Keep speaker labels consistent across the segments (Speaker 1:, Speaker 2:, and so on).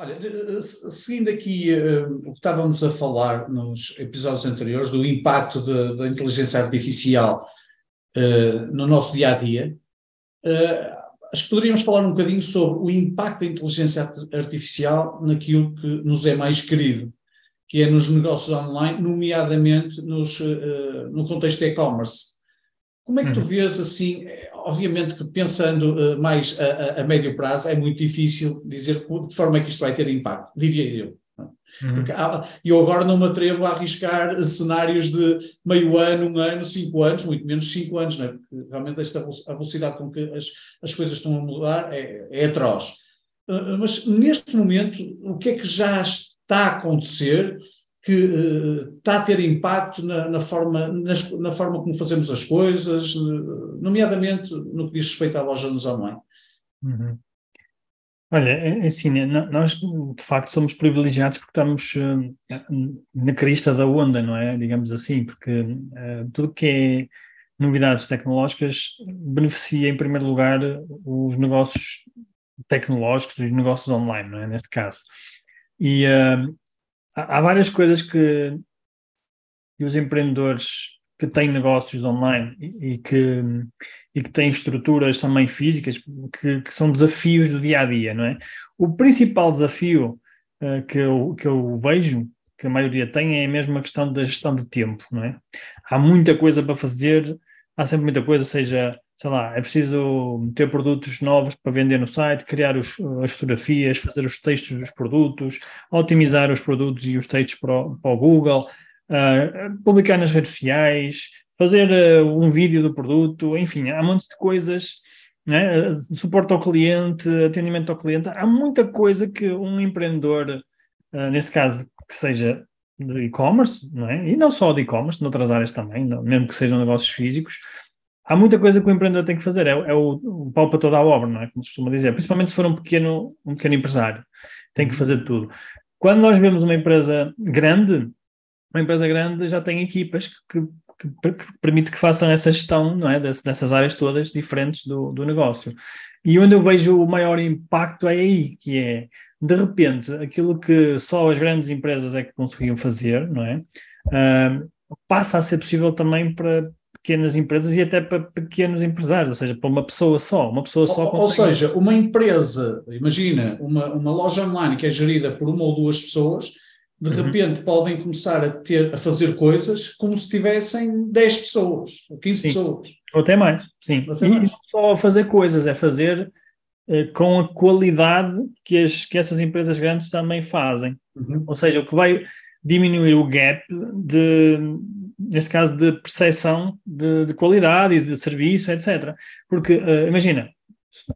Speaker 1: Olha, eh, eh, seguindo aqui uh, o que estávamos a falar nos episódios anteriores do impacto da inteligência artificial uh, no nosso dia a dia, uh, acho que poderíamos falar um bocadinho sobre o impacto da inteligência artificial naquilo que nos é mais querido, que é nos negócios online, nomeadamente nos, no contexto de e-commerce. Como é que tu uhum. vês assim? Obviamente que pensando uh, mais a, a, a, médio prazo é muito difícil dizer de que forma é que isto vai ter impacto, diria eu. Uhum. eu agora não me atrevo a arriscar cenários de meio ano, um ano, cinco anos, muito menos cinco anos, é? porque realmente esta, a velocidade com que as, as coisas estão a mudar é, é atroz. Uh, mas neste momento, o que é que já está a acontecer que uh, está a ter impacto na, na forma, nas, na forma como fazemos as coisas, nomeadamente no que diz respeito à loja nos online.
Speaker 2: Uhum. Olha, é, é assim, né, nós de facto somos privilegiados porque estamos uh, na crista da onda, não é? Digamos assim, porque tudo que é novidades tecnológicas beneficia em primeiro lugar os negócios tecnológicos, os negócios online, não é? Neste caso. E há, várias coisas que, que os empreendedores que têm negócios online e, e, que, e que têm estruturas também físicas que, que, são desafios do dia a dia, não é? O principal desafio uh, que, eu, que eu vejo que a maioria tem é a mesma questão da gestão de tempo, não é? Há muita coisa para fazer, há sempre muita coisa, seja sei lá, é preciso ter produtos novos para vender no site, criar os, as fotografias, fazer os textos dos produtos, otimizar os produtos e os textos para o, para o Google, uh, publicar nas redes sociais, fazer uh, um vídeo do produto, enfim, há um monte de coisas, né? suporte ao cliente, atendimento ao cliente, há muita coisa que um empreendedor, uh, neste caso, que seja de e-commerce, não é? e não só de e-commerce, noutras áreas também, mesmo que sejam negócios físicos, há muita coisa que o empreendedor tem que fazer, é, é o, o pau para toda a obra, não é? Como se costuma dizer, principalmente se for um pequeno, um pequeno empresário, tem que fazer tudo. Quando nós vemos uma empresa grande, uma empresa grande já tem equipas que, que, que permite que façam essa gestão, não é? dessas áreas todas diferentes do, do negócio. E onde eu vejo o maior impacto é aí, que é, de repente, aquilo que só as grandes empresas é que conseguiam fazer, não é? Uh, passa a ser possível também para, pequenas empresas e até para pequenos empresários, ou seja, para uma pessoa só. Uma pessoa só
Speaker 1: consegue... Ou seja, uma empresa, imagina, uma, uma loja online que é gerida por uma ou duas pessoas, de uhum. repente podem começar a ter a fazer coisas como se tivessem 10 pessoas ou 15 sim. pessoas.
Speaker 2: Ou até mais, sim. Até e mais. só fazer coisas, é fazer uh, com a qualidade que, as, que essas empresas grandes também fazem. Uhum. Ou seja, o que vai diminuir o gap de, neste caso, de percepção de, de qualidade e de serviço, etc. Porque, uh, imagina,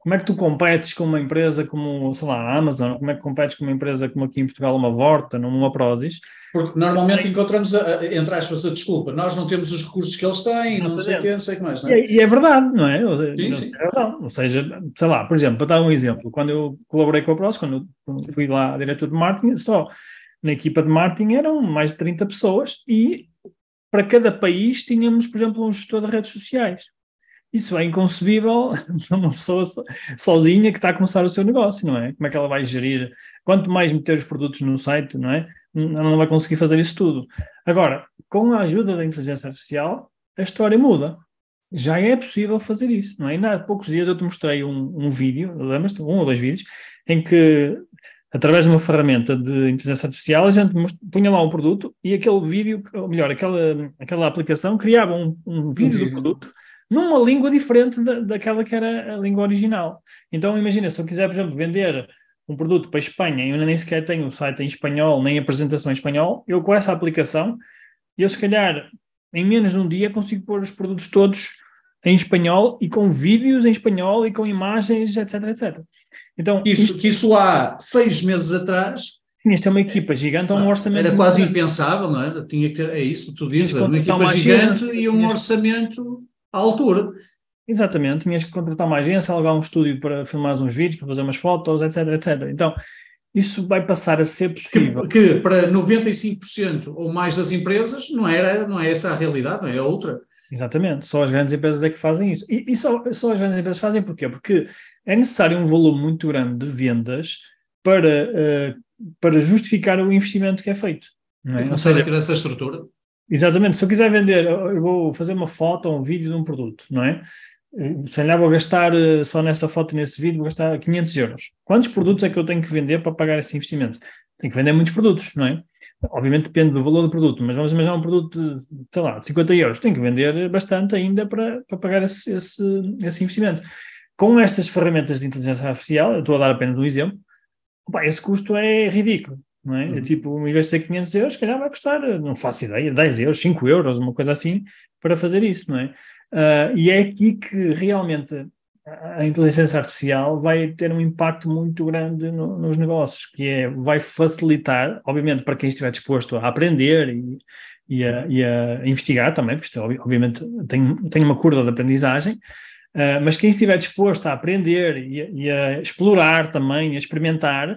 Speaker 2: como é que tu competes com uma empresa como, sei lá, a Amazon, como é que competes com uma empresa como aqui em Portugal, uma Vorta, uma Prozis?
Speaker 1: Porque normalmente encontramos, a, a, entre aspas, a desculpa, nós não temos os recursos que eles têm, não, não sei o que, não sei o que mais. Não é?
Speaker 2: E, é, e, é verdade, não é? Sim, sim. É verdade. Ou seja, sei lá, por exemplo, para dar um exemplo, quando eu colaborei com a Prozis, quando eu fui lá diretor de marketing, só na equipa de marketing eram mais de 30 pessoas e para cada país tínhamos, por exemplo, um gestor de redes sociais. Isso é inconcebível para uma pessoa sozinha que está a começar o seu negócio, não é? Como é que ela vai gerir? Quanto mais meter os produtos no site, não é? Ela não vai conseguir fazer isso tudo. Agora, com a ajuda da inteligência artificial, a história muda. Já é possível fazer isso, não é? Ainda há poucos dias eu te mostrei um, um vídeo, lembras-te? Um ou dois vídeos, em que através de uma ferramenta de inteligência artificial, a gente punha lá um produto e aquele vídeo, ou melhor, aquela, aquela aplicação criava um, um vídeo do produto numa língua diferente da, daquela que era a língua original. Então, imagina, se eu quiser, por exemplo, vender um produto para a Espanha e eu nem sequer tenho o site em espanhol, nem apresentação em espanhol, eu com essa aplicação, eu se calhar em menos de um dia consigo pôr os produtos todos em espanhol e com vídeos em espanhol e com imagens, etc, etc.
Speaker 1: Então, isso, isto... que isso há seis meses atrás
Speaker 2: tinhas ter uma equipa gigante ou um orçamento.
Speaker 1: Era quase impensável, não é? Tinha que ter, é isso que tu dizes, uma equipa gigante agência, e um orçamento à altura.
Speaker 2: Exatamente, tinhas que contratar uma agência, alugar um estúdio para filmar uns vídeos, para fazer umas fotos, etc, etc. Então, isso vai passar a ser possível.
Speaker 1: Que, que para 95% ou mais das empresas não, era, não é essa a realidade, não é a outra.
Speaker 2: Exatamente, só as grandes empresas é que fazem isso. E, e só, só as grandes empresas fazem porquê? Porque é necessário um volume muito grande de vendas para, uh, para justificar o investimento que é feito.
Speaker 1: Não é? Ou seja, essa estrutura.
Speaker 2: Exatamente, se eu quiser vender, eu vou fazer uma foto ou um vídeo de um produto, não é? Se calhar vou gastar eh, só nessa foto e nesse vídeo, vou gastar 500 euros. Quantos produtos é que eu tenho que vender para pagar esse investimento? Tenho que vender muitos produtos, não é? Obviamente depende do valor do produto, mas vamos imaginar um produto de, sei lá, de 50 euros. Tenho que vender bastante ainda para, para pagar esse, esse, esse investimento. Com estas ferramentas de inteligência artificial, eu estou a dar apenas um exemplo, opa, esse custo é ridículo. Não é? é uhum. é tipo, em vez de ser 500 euros, se calhar vai custar, não faço ideia, 10 euros, 5 euros, uma coisa assim, para fazer isso, não é? Uh, e é aqui que realmente a inteligência artificial vai ter um impacto muito grande no, nos negócios, que é, vai facilitar, obviamente, para quem estiver disposto a aprender e, e, a, e a, investigar também, porque isto, obviamente tem, tem uma curva de aprendizagem, uh, mas quem estiver disposto a aprender e, e a explorar também, a experimentar,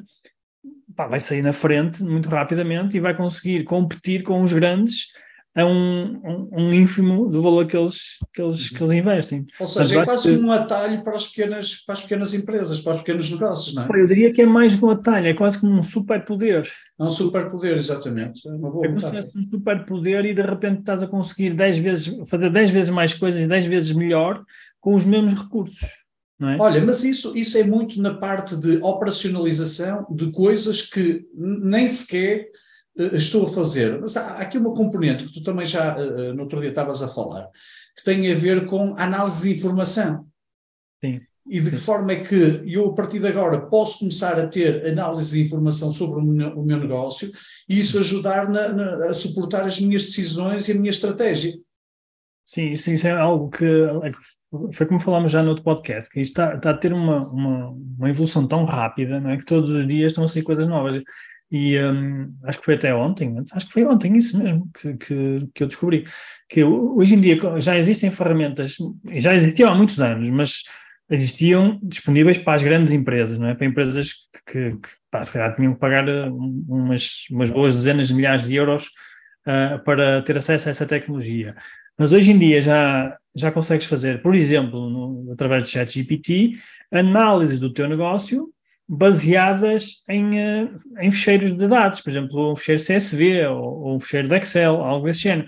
Speaker 2: pá, vai sair na frente muito rapidamente e vai conseguir competir com os grandes a um, um, um ínfimo do valor que eles, que eles, que eles investem.
Speaker 1: Ou seja, é quase um atalho para as, pequenas, para as pequenas empresas, para os pequenos negócios, não é?
Speaker 2: Eu diria que é mais um atalho, é quase como um superpoder.
Speaker 1: É um superpoder, exatamente. É, uma boa
Speaker 2: é como se fosse um superpoder e de repente estás a conseguir 10 vezes, fazer 10 vezes mais coisas e 10 vezes melhor com os mesmos recursos. É?
Speaker 1: Olha, mas isso, isso é muito na parte de operacionalização de coisas que nem sequer estou a fazer. Mas há aqui uma componente que tu também já uh, no outro dia estavas a falar, que tem a ver com análise de informação.
Speaker 2: Sim.
Speaker 1: E de que forma é que eu, a partir de agora, posso começar a ter análise de informação sobre o meu, o meu negócio e isso ajudar na, na, a suportar as minhas decisões e a minha estratégia.
Speaker 2: Sim, isso, isso é algo que, é foi como falámos já no outro podcast, que isto está, está a ter uma, uma, uma, evolução tão rápida, não é? Que todos os dias estão a sair coisas novas. E um, acho que foi até ontem, acho que foi ontem isso mesmo que, que, que, eu descobri, que hoje em dia já existem ferramentas, já existiam há muitos anos, mas existiam disponíveis para as grandes empresas, não é? Para empresas que, que pá, se calhar tinham que pagar umas, umas boas dezenas de milhares de euros uh, para ter acesso a essa tecnologia. Mas hoje em dia já, já consegues fazer, por exemplo, no, através de ChatGPT, análise do teu negócio baseadas em, eh, em ficheiros de dados, por exemplo, um ficheiro CSV ou, ou um ficheiro de Excel, algo desse género.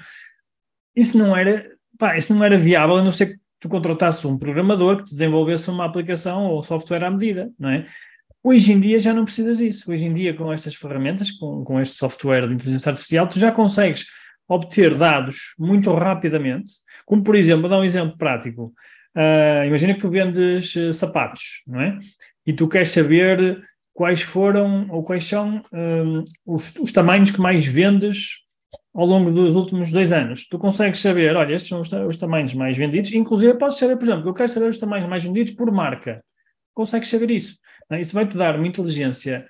Speaker 2: Isso não era, pá, isso não era viável, a não ser que tu contratasses um programador que desenvolvesse uma aplicação ou software à medida, não é? Hoje em dia já não precisas disso. Hoje em dia, com estas ferramentas, com, com este software de inteligência artificial, tu já consegues obter dados muito rapidamente, como por exemplo, vou dar um exemplo prático. Uh, imagina que tu vendes uh, sapatos, não é? E tu queres saber quais foram ou quais são um, os, os, tamanhos que mais vendes ao longo dos últimos dois anos. Tu consegues saber, olha, estes são os, os tamanhos mais vendidos, inclusive podes saber, por exemplo, eu quero saber os tamanhos mais vendidos por marca. Consegues saber isso. É? Isso vai-te dar uma inteligência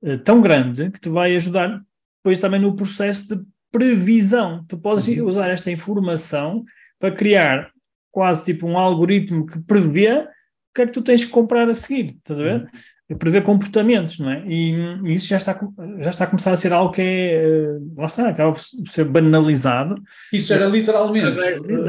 Speaker 2: uh, tão grande que te vai ajudar depois também no processo de previsão. Tu podes uhum. usar esta informação para criar quase tipo um algoritmo que prevê o que é que tu tens que comprar a seguir, estás a ver? Uhum. Prever comportamentos, não é? E, e, isso já está, já está a começar a ser algo que é, eh, lá está, acaba por ser banalizado.
Speaker 1: Isso era literalmente.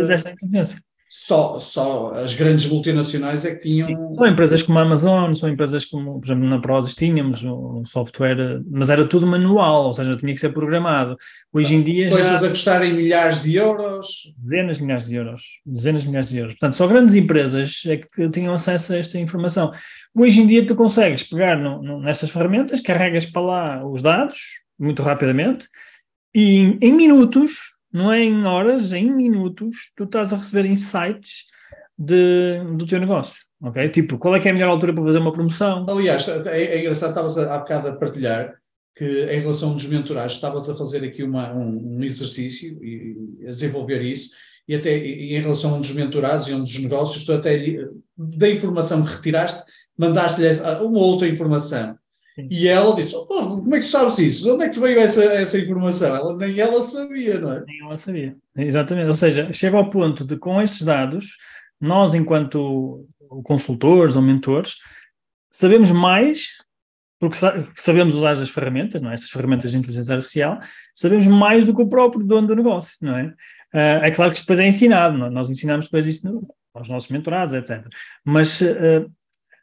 Speaker 2: Desta inteligência.
Speaker 1: Só, só as grandes multinacionais é que tinham.
Speaker 2: São empresas como a Amazon, são empresas como, por exemplo, na Prozis tínhamos o software, mas era tudo manual, ou seja, tinha que ser programado. Hoje em dia.
Speaker 1: Coisas já... a custarem milhares de euros.
Speaker 2: Dezenas de milhares de euros. Dezenas de milhares de euros. Portanto, só grandes empresas é que tinham acesso a esta informação. Hoje em dia, tu consegues pegar no, no, nestas ferramentas, carregas para lá os dados, muito rapidamente, e em, em minutos não é em horas, é em minutos, tu estás a receber insights de, do teu negócio. Ok? Tipo, qual é que é a melhor altura para fazer uma promoção?
Speaker 1: Aliás, é, é engraçado, estavas há bocado a partilhar que em relação dos mentorados, estavas a fazer aqui uma, um, um, exercício e, a desenvolver isso, e até e em relação a um dos mentorados e um dos negócios, tu até da informação que retiraste, mandaste-lhe uma outra informação. E ela disse: oh, Como é que tu sabes isso? De onde é que veio essa, essa informação? Ela, nem ela sabia, não é?
Speaker 2: Nem ela sabia. Exatamente. Ou seja, chega ao ponto de, com estes dados, nós, enquanto consultores ou mentores, sabemos mais, porque sabemos usar as ferramentas, não é? estas ferramentas de inteligência artificial, sabemos mais do que o próprio dono do negócio, não é? Uh, é claro que isto depois é ensinado? É? nós ensinamos depois isto aos nossos mentorados, etc. Mas uh,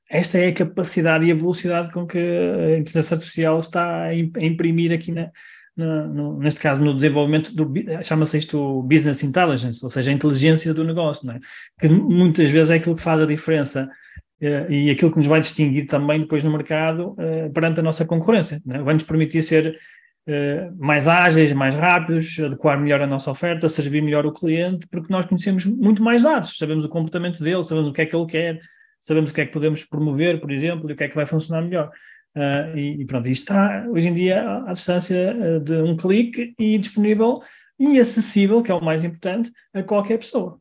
Speaker 2: esta é a capacidade e a velocidade com que a inteligência artificial está a imprimir aqui na, na, no, neste caso no desenvolvimento do chama-se isto business intelligence, ou seja, a inteligência do negócio, é? que muitas vezes é aquilo que faz a diferença uh, e aquilo que nos vai distinguir também depois no mercado uh, perante a nossa concorrência, é? vai nos permitir ser uh, mais ágeis, mais rápidos, adequar melhor a nossa oferta, servir melhor o cliente, porque nós conhecemos muito mais dados, sabemos o comportamento dele, sabemos o que é que ele quer, sabemos o que é que podemos promover, por exemplo, e o que é que vai funcionar melhor. Uh, e, e, pronto, isto está hoje em dia à, distância uh, de um clique e disponível e acessível, que é o mais importante, a qualquer pessoa.